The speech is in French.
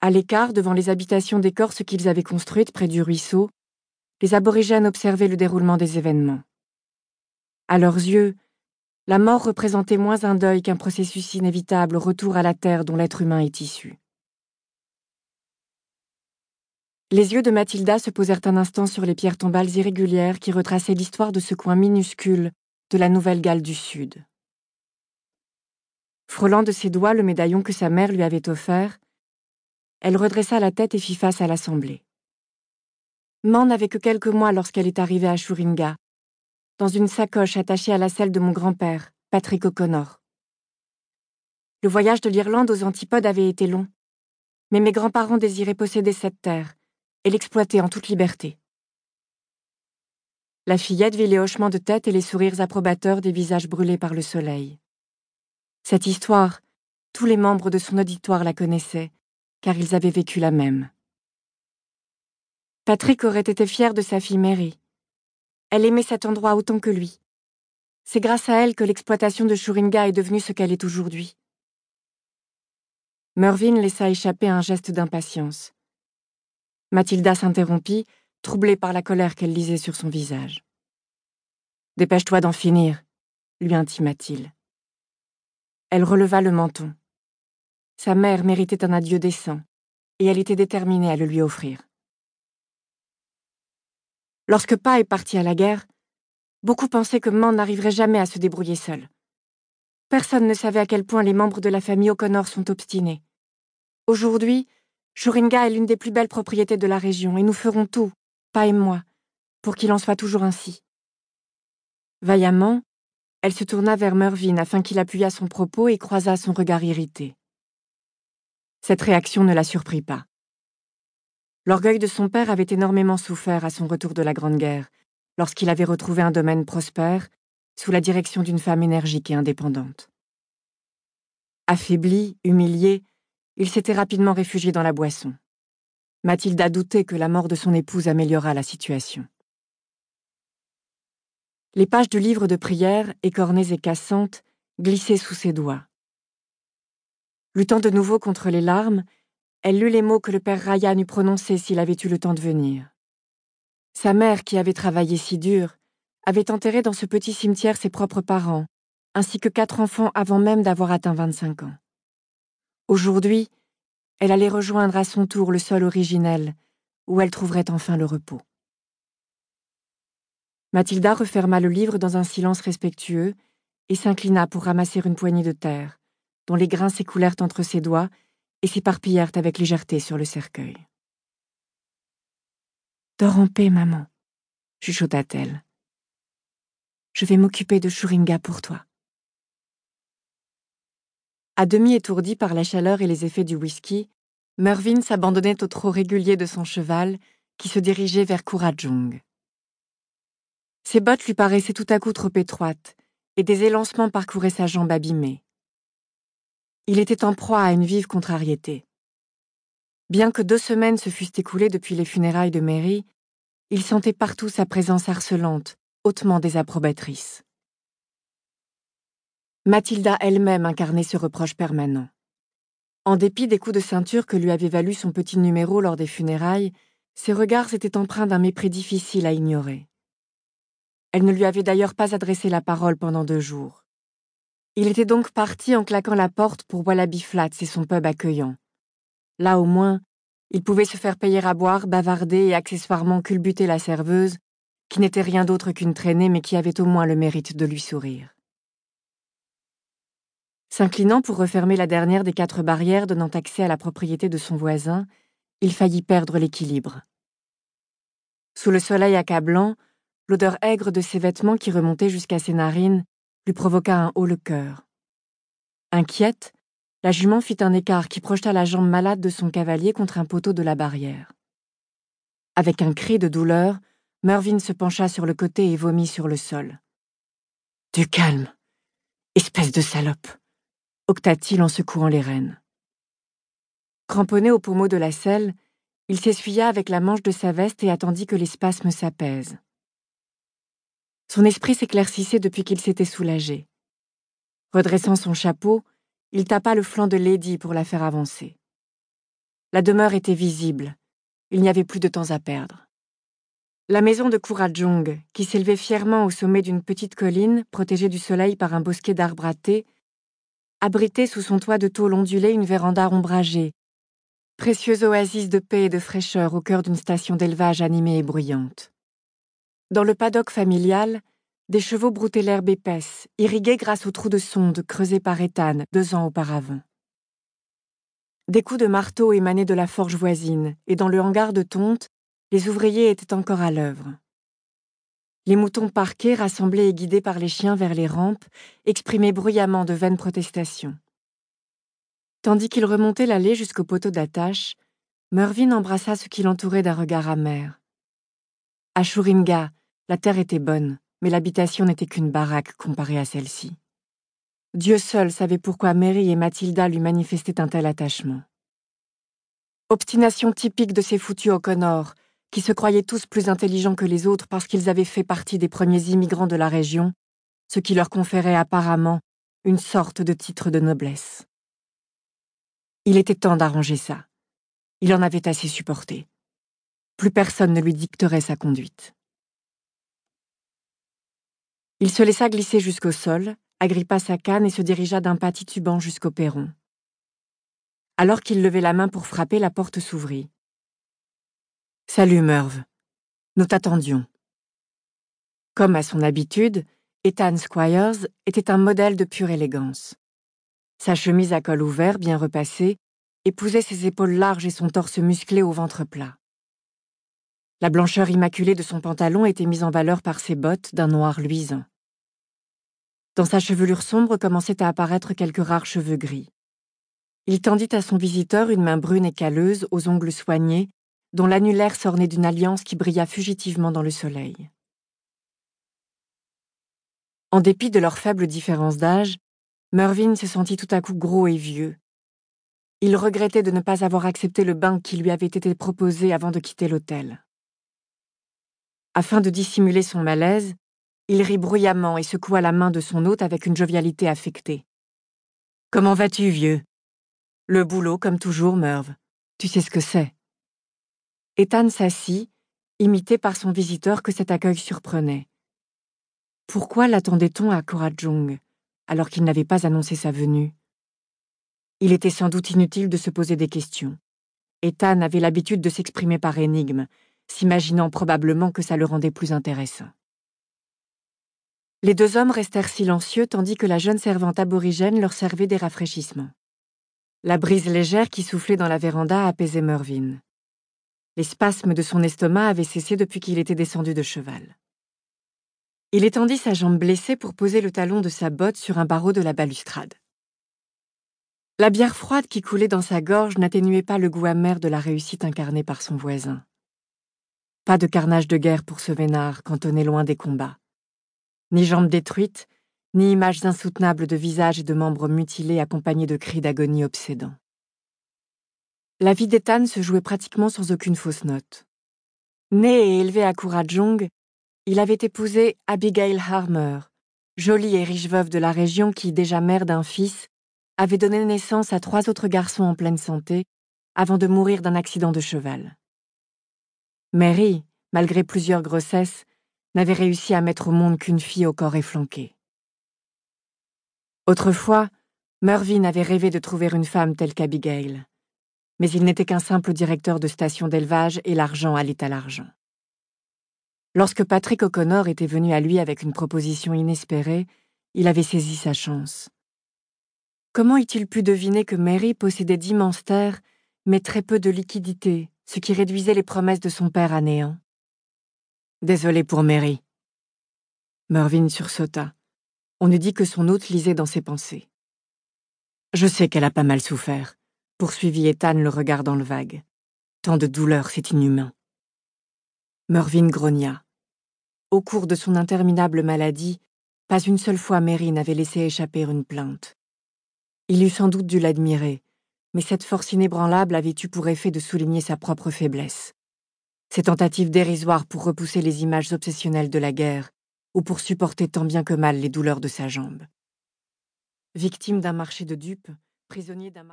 À l'écart, devant les habitations d'écorce qu'ils avaient construites près du ruisseau, les aborigènes observaient le déroulement des événements. À leurs yeux, la mort représentait moins un deuil qu'un processus inévitable au retour à la terre dont l'être humain est issu. Les yeux de Mathilda se posèrent un instant sur les pierres tombales irrégulières qui retraçaient l'histoire de ce coin minuscule de la Nouvelle-Galles du Sud. Frôlant de ses doigts le médaillon que sa mère lui avait offert, elle redressa la tête et fit face à l'assemblée. Man n'avait que quelques mois lorsqu'elle est arrivée à Shuringa, dans une sacoche attachée à la selle de mon grand-père, Patrick O'Connor. Le voyage de l'Irlande aux antipodes avait été long, mais mes grands-parents désiraient posséder cette terre et l'exploiter en toute liberté. La fillette vit les hochements de tête et les sourires approbateurs des visages brûlés par le soleil. Cette histoire, tous les membres de son auditoire la connaissaient, car ils avaient vécu la même. Patrick aurait été fier de sa fille Mary. Elle aimait cet endroit autant que lui. C'est grâce à elle que l'exploitation de Shuringa est devenue ce qu'elle est aujourd'hui. Mervyn laissa échapper un geste d'impatience. Mathilda s'interrompit, troublée par la colère qu'elle lisait sur son visage. Dépêche-toi d'en finir, lui intima-t-il. Elle releva le menton. Sa mère méritait un adieu décent, et elle était déterminée à le lui offrir. Lorsque Pa est parti à la guerre, beaucoup pensaient que Man n'arriverait jamais à se débrouiller seul. Personne ne savait à quel point les membres de la famille O'Connor sont obstinés. Aujourd'hui, Shuringa est l'une des plus belles propriétés de la région, et nous ferons tout, Pa et moi, pour qu'il en soit toujours ainsi. Vaillamment, elle se tourna vers Mervyn afin qu'il appuyât son propos et croisa son regard irrité. Cette réaction ne la surprit pas. L'orgueil de son père avait énormément souffert à son retour de la Grande Guerre, lorsqu'il avait retrouvé un domaine prospère, sous la direction d'une femme énergique et indépendante. Affaibli, humilié, il s'était rapidement réfugié dans la boisson. Mathilda doutait que la mort de son épouse améliorât la situation. Les pages du livre de prière, écornées et cassantes, glissaient sous ses doigts. Luttant de nouveau contre les larmes, elle lut les mots que le père Ryan eût prononcés s'il avait eu le temps de venir. Sa mère, qui avait travaillé si dur, avait enterré dans ce petit cimetière ses propres parents, ainsi que quatre enfants avant même d'avoir atteint 25 ans. Aujourd'hui, elle allait rejoindre à son tour le sol originel, où elle trouverait enfin le repos. Mathilda referma le livre dans un silence respectueux et s'inclina pour ramasser une poignée de terre, dont les grains s'écoulèrent entre ses doigts et s'éparpillèrent avec légèreté sur le cercueil. Dors en paix, maman, chuchota-t-elle. Je vais m'occuper de Shuringa pour toi. À demi étourdi par la chaleur et les effets du whisky, Mervyn s'abandonnait au trot régulier de son cheval qui se dirigeait vers Kurajong. Ses bottes lui paraissaient tout à coup trop étroites, et des élancements parcouraient sa jambe abîmée. Il était en proie à une vive contrariété. Bien que deux semaines se fussent écoulées depuis les funérailles de Mary, il sentait partout sa présence harcelante, hautement désapprobatrice. Mathilda elle-même incarnait ce reproche permanent. En dépit des coups de ceinture que lui avait valu son petit numéro lors des funérailles, ses regards étaient empreints d'un mépris difficile à ignorer. Elle ne lui avait d'ailleurs pas adressé la parole pendant deux jours. Il était donc parti en claquant la porte pour Wallaby Flats et son pub accueillant. Là au moins, il pouvait se faire payer à boire, bavarder et accessoirement culbuter la serveuse, qui n'était rien d'autre qu'une traînée mais qui avait au moins le mérite de lui sourire. S'inclinant pour refermer la dernière des quatre barrières donnant accès à la propriété de son voisin, il faillit perdre l'équilibre. Sous le soleil accablant, L'odeur aigre de ses vêtements qui remontaient jusqu'à ses narines lui provoqua un haut le cœur. Inquiète, la jument fit un écart qui projeta la jambe malade de son cavalier contre un poteau de la barrière. Avec un cri de douleur, Mervyn se pencha sur le côté et vomit sur le sol. Du calme, espèce de salope, octa-t-il en secouant les rênes. Cramponné au pommeau de la selle, il s'essuya avec la manche de sa veste et attendit que les spasmes s'apaisent. Son esprit s'éclaircissait depuis qu'il s'était soulagé. Redressant son chapeau, il tapa le flanc de Lady pour la faire avancer. La demeure était visible. Il n'y avait plus de temps à perdre. La maison de Kurajong, qui s'élevait fièrement au sommet d'une petite colline, protégée du soleil par un bosquet d'arbres à thé, abritait sous son toit de tôle ondulée une véranda ombragée, précieuse oasis de paix et de fraîcheur au cœur d'une station d'élevage animée et bruyante. Dans le paddock familial, des chevaux broutaient l'herbe épaisse, irriguée grâce aux trous de sonde creusés par Ethan deux ans auparavant. Des coups de marteau émanaient de la forge voisine, et dans le hangar de tonte, les ouvriers étaient encore à l'œuvre. Les moutons parqués, rassemblés et guidés par les chiens vers les rampes, exprimaient bruyamment de vaines protestations. Tandis qu'il remontait l'allée jusqu'au poteau d'attache, Mervyn embrassa ce qui l'entourait d'un regard amer. À Shuringa, la terre était bonne, mais l'habitation n'était qu'une baraque comparée à celle-ci. Dieu seul savait pourquoi Mary et Mathilda lui manifestaient un tel attachement. Obstination typique de ces foutus O'Connor, qui se croyaient tous plus intelligents que les autres parce qu'ils avaient fait partie des premiers immigrants de la région, ce qui leur conférait apparemment une sorte de titre de noblesse. Il était temps d'arranger ça. Il en avait assez supporté. Plus personne ne lui dicterait sa conduite. Il se laissa glisser jusqu'au sol, agrippa sa canne et se dirigea d'un pas titubant jusqu'au perron. Alors qu'il levait la main pour frapper, la porte s'ouvrit. Salut, Merv. Nous t'attendions. Comme à son habitude, Ethan Squires était un modèle de pure élégance. Sa chemise à col ouvert, bien repassée, épousait ses épaules larges et son torse musclé au ventre plat. La blancheur immaculée de son pantalon était mise en valeur par ses bottes d'un noir luisant. Dans sa chevelure sombre commençaient à apparaître quelques rares cheveux gris. Il tendit à son visiteur une main brune et calleuse, aux ongles soignés, dont l'annulaire s'ornait d'une alliance qui brilla fugitivement dans le soleil. En dépit de leur faible différence d'âge, Mervyn se sentit tout à coup gros et vieux. Il regrettait de ne pas avoir accepté le bain qui lui avait été proposé avant de quitter l'hôtel. Afin de dissimuler son malaise, il rit bruyamment et secoua la main de son hôte avec une jovialité affectée. Comment vas-tu, vieux? Le boulot, comme toujours, Merv. Tu sais ce que c'est. Ethan s'assit, imité par son visiteur que cet accueil surprenait. Pourquoi l'attendait-on à Korajong, alors qu'il n'avait pas annoncé sa venue? Il était sans doute inutile de se poser des questions. Ethan avait l'habitude de s'exprimer par énigmes, s'imaginant probablement que ça le rendait plus intéressant. Les deux hommes restèrent silencieux tandis que la jeune servante aborigène leur servait des rafraîchissements. La brise légère qui soufflait dans la véranda apaisait Mervyn. Les spasmes de son estomac avaient cessé depuis qu'il était descendu de cheval. Il étendit sa jambe blessée pour poser le talon de sa botte sur un barreau de la balustrade. La bière froide qui coulait dans sa gorge n'atténuait pas le goût amer de la réussite incarnée par son voisin. Pas de carnage de guerre pour ce vénard cantonné loin des combats. Ni jambes détruites, ni images insoutenables de visages et de membres mutilés accompagnés de cris d'agonie obsédants. La vie d'Ethan se jouait pratiquement sans aucune fausse note. Né et élevé à Kurajong, il avait épousé Abigail Harmer, jolie et riche veuve de la région qui, déjà mère d'un fils, avait donné naissance à trois autres garçons en pleine santé avant de mourir d'un accident de cheval. Mary, malgré plusieurs grossesses, n'avait réussi à mettre au monde qu'une fille au corps efflanqué. Autrefois, Mervyn avait rêvé de trouver une femme telle qu'Abigail mais il n'était qu'un simple directeur de station d'élevage et l'argent allait à l'argent. Lorsque Patrick O'Connor était venu à lui avec une proposition inespérée, il avait saisi sa chance. Comment eût-il pu deviner que Mary possédait d'immenses terres, mais très peu de liquidités, ce qui réduisait les promesses de son père à néant? Désolé pour Mary. Mervyn sursauta. On eût dit que son hôte lisait dans ses pensées. Je sais qu'elle a pas mal souffert poursuivit Ethan le regard dans le vague. Tant de douleur, c'est inhumain. Mervyn grogna. Au cours de son interminable maladie, pas une seule fois Mary n'avait laissé échapper une plainte. Il eût sans doute dû l'admirer, mais cette force inébranlable avait eu pour effet de souligner sa propre faiblesse. Ses tentatives dérisoires pour repousser les images obsessionnelles de la guerre, ou pour supporter tant bien que mal les douleurs de sa jambe. Victime d'un marché de dupes, prisonnier d'un marché